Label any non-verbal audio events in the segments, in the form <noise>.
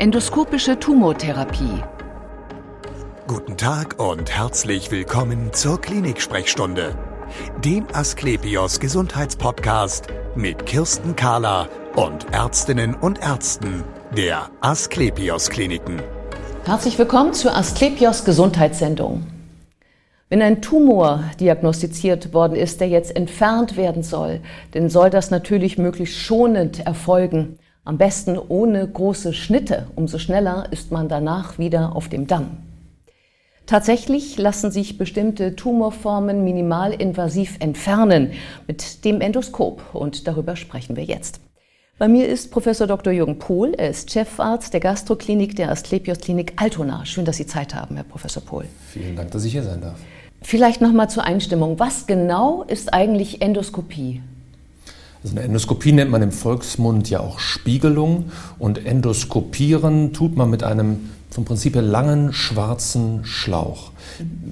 Endoskopische Tumortherapie. Guten Tag und herzlich willkommen zur Klinik-Sprechstunde, dem Asklepios Gesundheitspodcast mit Kirsten Kahler und Ärztinnen und Ärzten der Asklepios Kliniken. Herzlich willkommen zur Asklepios Gesundheitssendung. Wenn ein Tumor diagnostiziert worden ist, der jetzt entfernt werden soll, dann soll das natürlich möglichst schonend erfolgen. Am besten ohne große Schnitte. Umso schneller ist man danach wieder auf dem Damm. Tatsächlich lassen sich bestimmte Tumorformen minimalinvasiv entfernen mit dem Endoskop und darüber sprechen wir jetzt. Bei mir ist Professor Dr. Jürgen Pohl. Er ist Chefarzt der Gastroklinik der Asklepios Klinik Altona. Schön, dass Sie Zeit haben, Herr Professor Pohl. Vielen Dank, dass ich hier sein darf. Vielleicht noch mal zur Einstimmung. Was genau ist eigentlich Endoskopie? Also eine Endoskopie nennt man im Volksmund ja auch Spiegelung. Und endoskopieren tut man mit einem vom Prinzip her langen schwarzen Schlauch.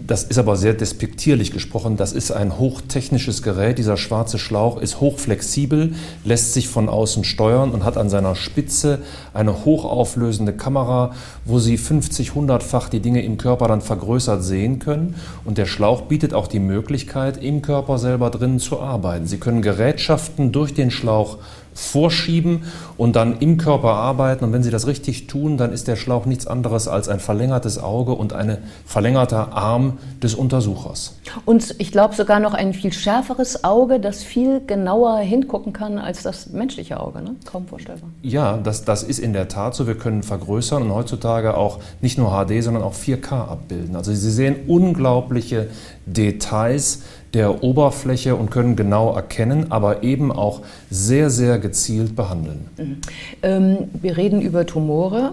Das ist aber sehr despektierlich gesprochen. Das ist ein hochtechnisches Gerät. Dieser schwarze Schlauch ist hochflexibel, lässt sich von außen steuern und hat an seiner Spitze eine hochauflösende Kamera, wo Sie 50, 100-fach die Dinge im Körper dann vergrößert sehen können. Und der Schlauch bietet auch die Möglichkeit, im Körper selber drinnen zu arbeiten. Sie können Gerätschaften durch den Schlauch vorschieben und dann im Körper arbeiten. Und wenn Sie das richtig tun, dann ist der Schlauch nichts anderes als ein verlängertes Auge und ein verlängerter Arm des Untersuchers. Und ich glaube sogar noch ein viel schärferes Auge, das viel genauer hingucken kann als das menschliche Auge. Ne? Kaum vorstellbar. Ja, das, das ist in der Tat so. Wir können vergrößern und heutzutage auch nicht nur HD, sondern auch 4K abbilden. Also Sie sehen unglaubliche Details der Oberfläche und können genau erkennen, aber eben auch sehr, sehr gezielt behandeln. Mhm. Ähm, wir reden über Tumore,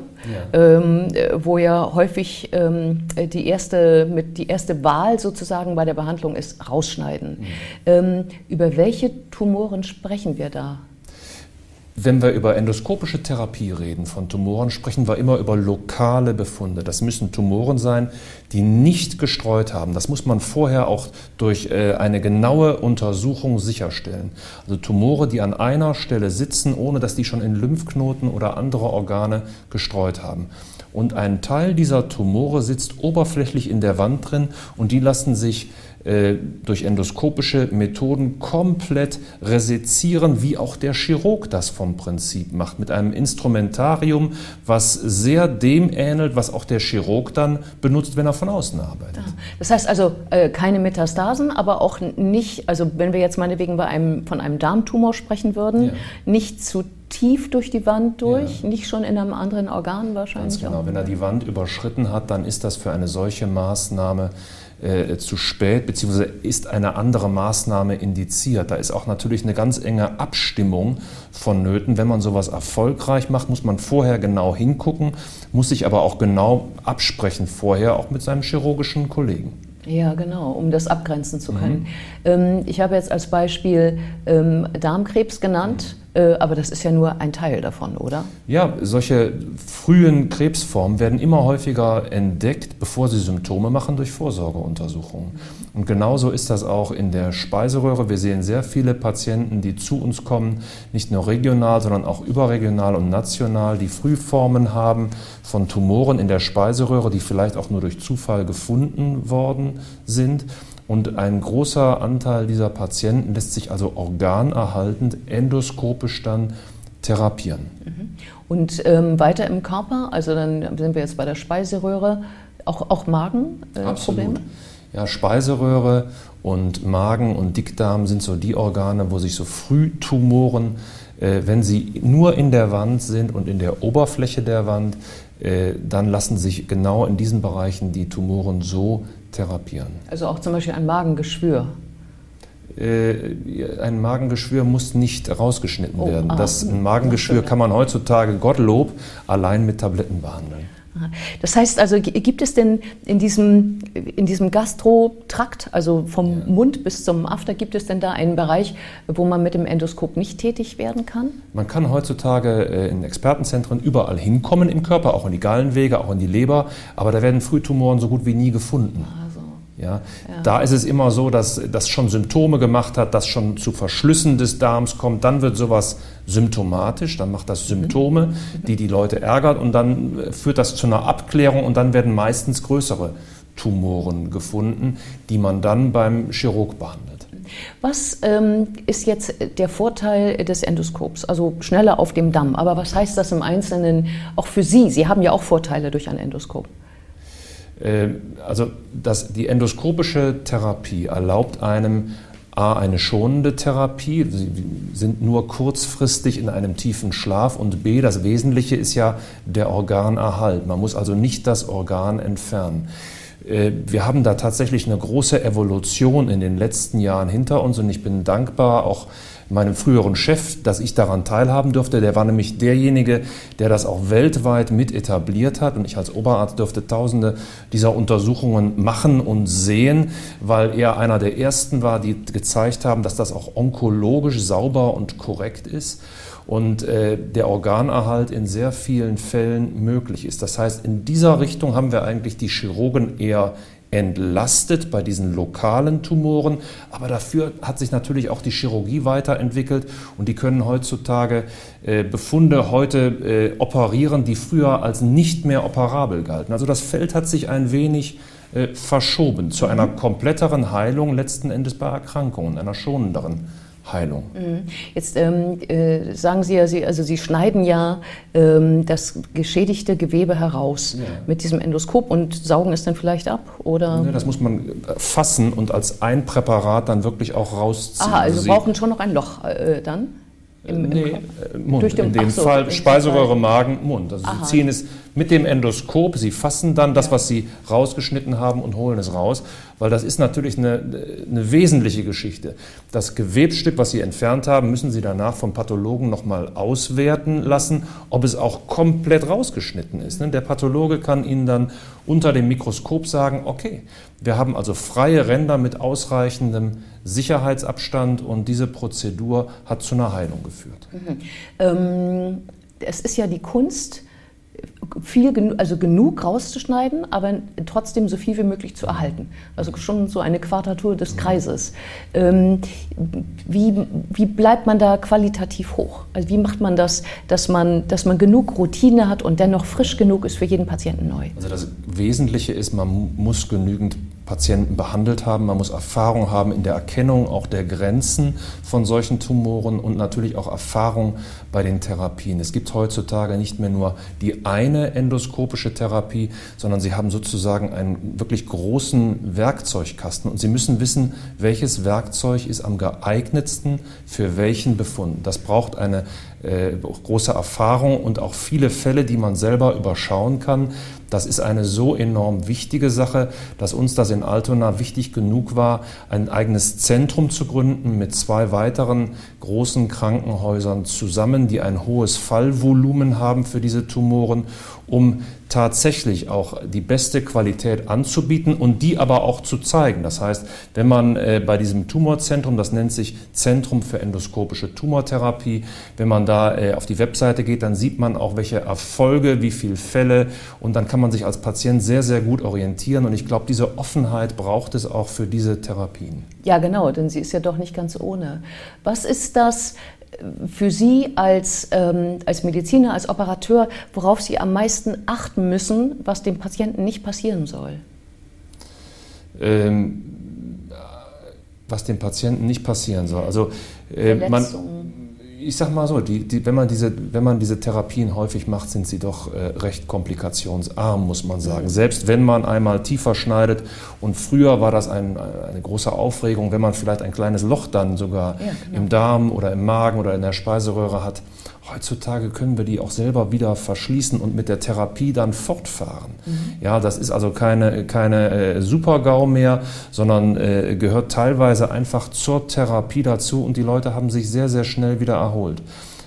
ja. Ähm, wo ja häufig ähm, die, erste, mit, die erste Wahl sozusagen bei der Behandlung ist, rausschneiden. Mhm. Ähm, über welche Tumoren sprechen wir da? Wenn wir über endoskopische Therapie reden von Tumoren, sprechen wir immer über lokale Befunde. Das müssen Tumoren sein, die nicht gestreut haben. Das muss man vorher auch durch äh, eine genaue Untersuchung sicherstellen. Also Tumore, die an einer Stelle sitzen, ohne dass die schon in Lymphknoten oder andere Organe gestreut haben. Und ein Teil dieser Tumore sitzt oberflächlich in der Wand drin und die lassen sich durch endoskopische Methoden komplett resezieren, wie auch der Chirurg das vom Prinzip macht, mit einem Instrumentarium, was sehr dem ähnelt, was auch der Chirurg dann benutzt, wenn er von außen arbeitet. Das heißt also äh, keine Metastasen, aber auch nicht, also wenn wir jetzt meinetwegen bei einem, von einem Darmtumor sprechen würden, ja. nicht zu tief durch die Wand durch, ja. nicht schon in einem anderen Organ wahrscheinlich. Ganz genau, auch. wenn er die Wand überschritten hat, dann ist das für eine solche Maßnahme äh, zu spät, beziehungsweise ist eine andere Maßnahme indiziert. Da ist auch natürlich eine ganz enge Abstimmung vonnöten. Wenn man sowas erfolgreich macht, muss man vorher genau hingucken, muss sich aber auch genau absprechen vorher, auch mit seinem chirurgischen Kollegen. Ja, genau, um das abgrenzen zu können. Mhm. Ähm, ich habe jetzt als Beispiel ähm, Darmkrebs genannt. Äh, aber das ist ja nur ein Teil davon, oder? Ja, solche frühen Krebsformen werden immer häufiger entdeckt, bevor sie Symptome machen, durch Vorsorgeuntersuchungen. Und genauso ist das auch in der Speiseröhre. Wir sehen sehr viele Patienten, die zu uns kommen, nicht nur regional, sondern auch überregional und national, die Frühformen haben von Tumoren in der Speiseröhre, die vielleicht auch nur durch Zufall gefunden worden sind. Und ein großer Anteil dieser Patienten lässt sich also organerhaltend endoskopisch dann therapieren. Mhm. Und ähm, weiter im Körper, also dann sind wir jetzt bei der Speiseröhre, auch, auch Magenprobleme? Äh, ja, Speiseröhre und Magen und Dickdarm sind so die Organe, wo sich so Frühtumoren, äh, wenn sie nur in der Wand sind und in der Oberfläche der Wand, äh, dann lassen sich genau in diesen Bereichen die Tumoren so therapieren. Also auch zum Beispiel ein Magengeschwür? Äh, ein Magengeschwür muss nicht rausgeschnitten oh, werden. Ah, das, ein Magengeschwür kann man heutzutage, Gottlob, allein mit Tabletten behandeln. Das heißt also, gibt es denn in diesem, in diesem Gastrotrakt, also vom ja. Mund bis zum After, gibt es denn da einen Bereich, wo man mit dem Endoskop nicht tätig werden kann? Man kann heutzutage äh, in Expertenzentren überall hinkommen im Körper, auch in die Gallenwege, auch in die Leber, aber da werden Frühtumoren so gut wie nie gefunden. Also. Ja, ja. Da ist es immer so, dass das schon Symptome gemacht hat, dass schon zu Verschlüssen des Darms kommt. Dann wird sowas symptomatisch, dann macht das Symptome, mhm. die die Leute ärgert und dann äh, führt das zu einer Abklärung und dann werden meistens größere Tumoren gefunden, die man dann beim Chirurg behandelt. Was ähm, ist jetzt der Vorteil des Endoskops? Also schneller auf dem Damm. Aber was heißt das im Einzelnen auch für Sie? Sie haben ja auch Vorteile durch ein Endoskop. Äh, also das, die endoskopische Therapie erlaubt einem A, eine schonende Therapie, sie sind nur kurzfristig in einem tiefen Schlaf und B, das Wesentliche ist ja der Organerhalt. Man muss also nicht das Organ entfernen. Äh, wir haben da tatsächlich eine große Evolution in den letzten Jahren hinter uns und ich bin dankbar auch meinem früheren Chef, dass ich daran teilhaben durfte. Der war nämlich derjenige, der das auch weltweit mit etabliert hat und ich als Oberarzt durfte tausende dieser Untersuchungen machen und sehen, weil er einer der ersten war, die gezeigt haben, dass das auch onkologisch sauber und korrekt ist und äh, der Organerhalt in sehr vielen Fällen möglich ist. Das heißt, in dieser Richtung haben wir eigentlich die Chirurgen eher entlastet bei diesen lokalen Tumoren, aber dafür hat sich natürlich auch die Chirurgie weiterentwickelt. Und die können heutzutage äh, Befunde heute äh, operieren, die früher als nicht mehr operabel galten. Also das Feld hat sich ein wenig äh, verschoben zu einer kompletteren Heilung letzten Endes bei Erkrankungen, einer schonenderen Heilung. Mhm. Jetzt ähm, äh, sagen Sie ja, Sie, also Sie schneiden ja ähm, das geschädigte Gewebe heraus ja. mit diesem Endoskop und saugen es dann vielleicht ab, oder? Ja, das muss man äh, fassen und als ein Präparat dann wirklich auch rausziehen. Aha, also Sie brauchen schon noch ein Loch äh, dann? Im, im nee, äh, Mund. Durch den, in dem so, Fall Speiseröhre, Magen, Mund. Also Aha. Sie ziehen es mit dem Endoskop, Sie fassen dann das, was Sie rausgeschnitten haben und holen es raus, weil das ist natürlich eine, eine wesentliche Geschichte. Das Gewebsstück, was Sie entfernt haben, müssen Sie danach vom Pathologen nochmal auswerten lassen, ob es auch komplett rausgeschnitten ist. Der Pathologe kann Ihnen dann unter dem Mikroskop sagen, okay, wir haben also freie Ränder mit ausreichendem Sicherheitsabstand und diese Prozedur hat zu einer Heilung geführt. Mhm. Ähm, es ist ja die Kunst, viel, also genug rauszuschneiden, aber trotzdem so viel wie möglich zu erhalten. Also schon so eine Quadratur des Kreises. Ähm, wie, wie bleibt man da qualitativ hoch? Also wie macht man das, dass man, dass man genug Routine hat und dennoch frisch genug ist für jeden Patienten neu? Also das Wesentliche ist, man muss genügend Patienten behandelt haben. Man muss Erfahrung haben in der Erkennung auch der Grenzen von solchen Tumoren und natürlich auch Erfahrung bei den Therapien. Es gibt heutzutage nicht mehr nur die eine endoskopische Therapie, sondern Sie haben sozusagen einen wirklich großen Werkzeugkasten und Sie müssen wissen, welches Werkzeug ist am geeignetsten für welchen Befund. Das braucht eine äh, große Erfahrung und auch viele Fälle, die man selber überschauen kann. Das ist eine so enorm wichtige Sache, dass uns das in Altona wichtig genug war, ein eigenes Zentrum zu gründen mit zwei weiteren großen Krankenhäusern zusammen, die ein hohes Fallvolumen haben für diese Tumoren, um tatsächlich auch die beste Qualität anzubieten und die aber auch zu zeigen. Das heißt, wenn man äh, bei diesem Tumorzentrum, das nennt sich Zentrum für endoskopische Tumortherapie, wenn man da äh, auf die Webseite geht, dann sieht man auch, welche Erfolge, wie viele Fälle und dann kann man sich als Patient sehr, sehr gut orientieren und ich glaube, diese Offenheit braucht es auch für diese Therapien. Ja, genau, denn sie ist ja doch nicht ganz ohne. Was ist das, für Sie als, ähm, als Mediziner, als Operateur, worauf Sie am meisten achten müssen, was dem Patienten nicht passieren soll? Ähm, was dem Patienten nicht passieren soll. Also äh, man, ich sag mal so, die, die, wenn, man diese, wenn man diese Therapien häufig macht, sind sie doch äh, recht komplikationsarm, muss man sagen. Mhm. Selbst wenn man einmal tiefer schneidet und früher war das ein, eine große Aufregung, wenn man vielleicht ein kleines Loch dann sogar ja, genau. im Darm oder im Magen oder in der Speiseröhre hat. Heutzutage können wir die auch selber wieder verschließen und mit der Therapie dann fortfahren. Mhm. Ja, das ist also keine, keine äh, Super-GAU mehr, sondern äh, gehört teilweise einfach zur Therapie dazu und die Leute haben sich sehr, sehr schnell wieder erholt.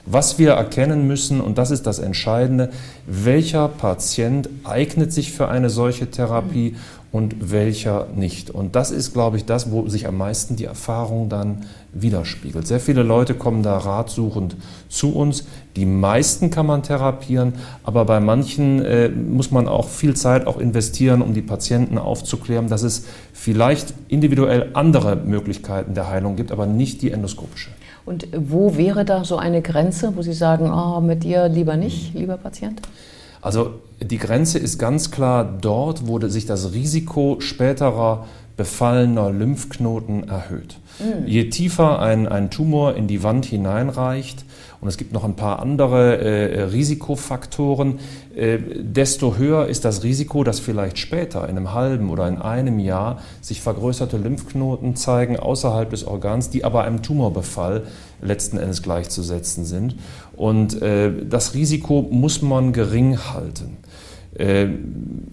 Was wir erkennen müssen, und das ist das Entscheidende, welcher Patient eignet sich für eine solche Therapie und welcher nicht. Und das ist, glaube ich, das, wo sich am meisten die Erfahrung dann widerspiegelt. Sehr viele Leute kommen da ratsuchend zu uns. Die meisten kann man therapieren, aber bei manchen äh, muss man auch viel Zeit auch investieren, um die Patienten aufzuklären, dass es vielleicht individuell andere Möglichkeiten der Heilung gibt, aber nicht die endoskopische. Und wo wäre da so eine Grenze, wo Sie sagen, oh, mit dir lieber nicht, lieber Patient? Also die Grenze ist ganz klar dort, wo sich das Risiko späterer befallener Lymphknoten erhöht. Mhm. Je tiefer ein, ein Tumor in die Wand hineinreicht, und es gibt noch ein paar andere äh, Risikofaktoren, äh, desto höher ist das Risiko, dass vielleicht später, in einem halben oder in einem Jahr, sich vergrößerte Lymphknoten zeigen außerhalb des Organs, die aber einem Tumorbefall letzten Endes gleichzusetzen sind. Und äh, das Risiko muss man gering halten. Äh,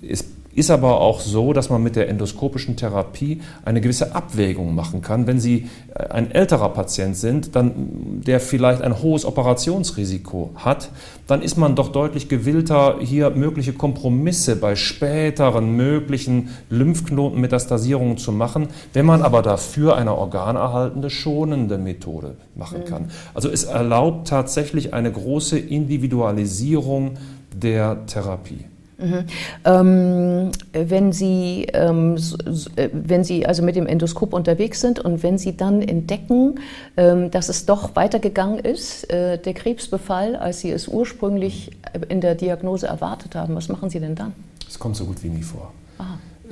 es ist aber auch so, dass man mit der endoskopischen Therapie eine gewisse Abwägung machen kann. Wenn Sie äh, ein älterer Patient sind, dann, der vielleicht ein hohes Operationsrisiko hat, dann ist man doch deutlich gewillter, hier mögliche Kompromisse bei späteren möglichen Lymphknotenmetastasierungen zu machen, wenn man aber dafür eine organerhaltende, schonende Methode machen kann. Mhm. Also es erlaubt tatsächlich eine große Individualisierung der Therapie. Mhm. Ähm, wenn Sie, ähm, äh, wenn Sie also mit dem Endoskop unterwegs sind und wenn Sie dann entdecken, ähm, dass es doch weitergegangen ist, äh, der Krebsbefall, als Sie es ursprünglich in der Diagnose erwartet haben, was machen Sie denn dann? Es kommt so gut wie nie vor.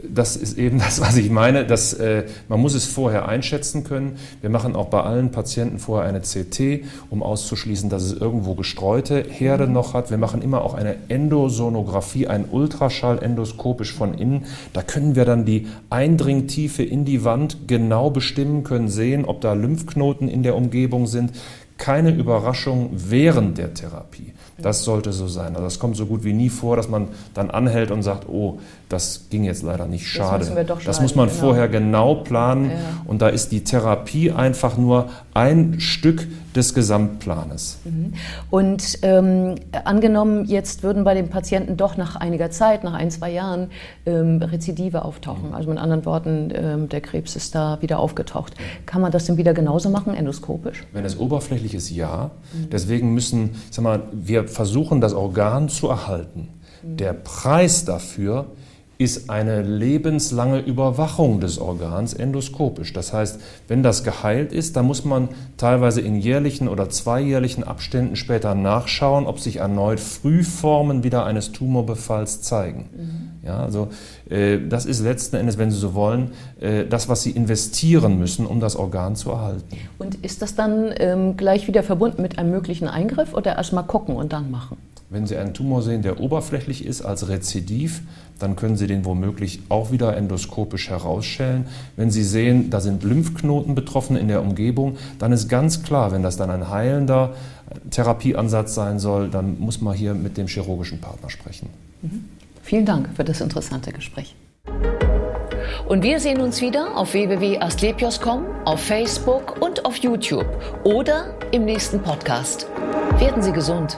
Das ist eben <laughs> das, was ich meine. Dass, äh, man muss es vorher einschätzen können. Wir machen auch bei allen Patienten vorher eine CT, um auszuschließen, dass es irgendwo gestreute Herde mhm. noch hat. Wir machen immer auch eine Endosonographie, ein Ultraschall endoskopisch von innen. Da können wir dann die Eindringtiefe in die Wand genau bestimmen, können sehen, ob da Lymphknoten in der Umgebung sind. Keine Überraschung während der Therapie. Das sollte so sein. Also es kommt so gut wie nie vor, dass man dann anhält und sagt, oh, das ging jetzt leider nicht schade. Das, das muss man genau. vorher genau planen ja. und da ist die Therapie einfach nur ein Stück des Gesamtplanes. Mhm. Und ähm, angenommen, jetzt würden bei den Patienten doch nach einiger Zeit, nach ein, zwei Jahren, ähm, Rezidive auftauchen. Also mit anderen Worten, ähm, der Krebs ist da wieder aufgetaucht. Kann man das denn wieder genauso machen, endoskopisch? Wenn es oberflächlich ist, ja. Mhm. Deswegen müssen, sag mal, wir versuchen, das Organ zu erhalten. Mhm. Der Preis dafür ist eine lebenslange Überwachung des Organs endoskopisch. Das heißt, wenn das geheilt ist, dann muss man teilweise in jährlichen oder zweijährlichen Abständen später nachschauen, ob sich erneut Frühformen wieder eines Tumorbefalls zeigen. Mhm. Ja, also äh, das ist letzten Endes, wenn Sie so wollen, äh, das, was Sie investieren müssen, um das Organ zu erhalten. Und ist das dann ähm, gleich wieder verbunden mit einem möglichen Eingriff oder erst mal gucken und dann machen? Wenn Sie einen Tumor sehen, der oberflächlich ist als Rezidiv, dann können Sie den womöglich auch wieder endoskopisch herausschälen. Wenn Sie sehen, da sind Lymphknoten betroffen in der Umgebung, dann ist ganz klar, wenn das dann ein heilender Therapieansatz sein soll, dann muss man hier mit dem chirurgischen Partner sprechen. Mhm. Vielen Dank für das interessante Gespräch. Und wir sehen uns wieder auf www.astlepios.com, auf Facebook und auf YouTube oder im nächsten Podcast. Werden Sie gesund.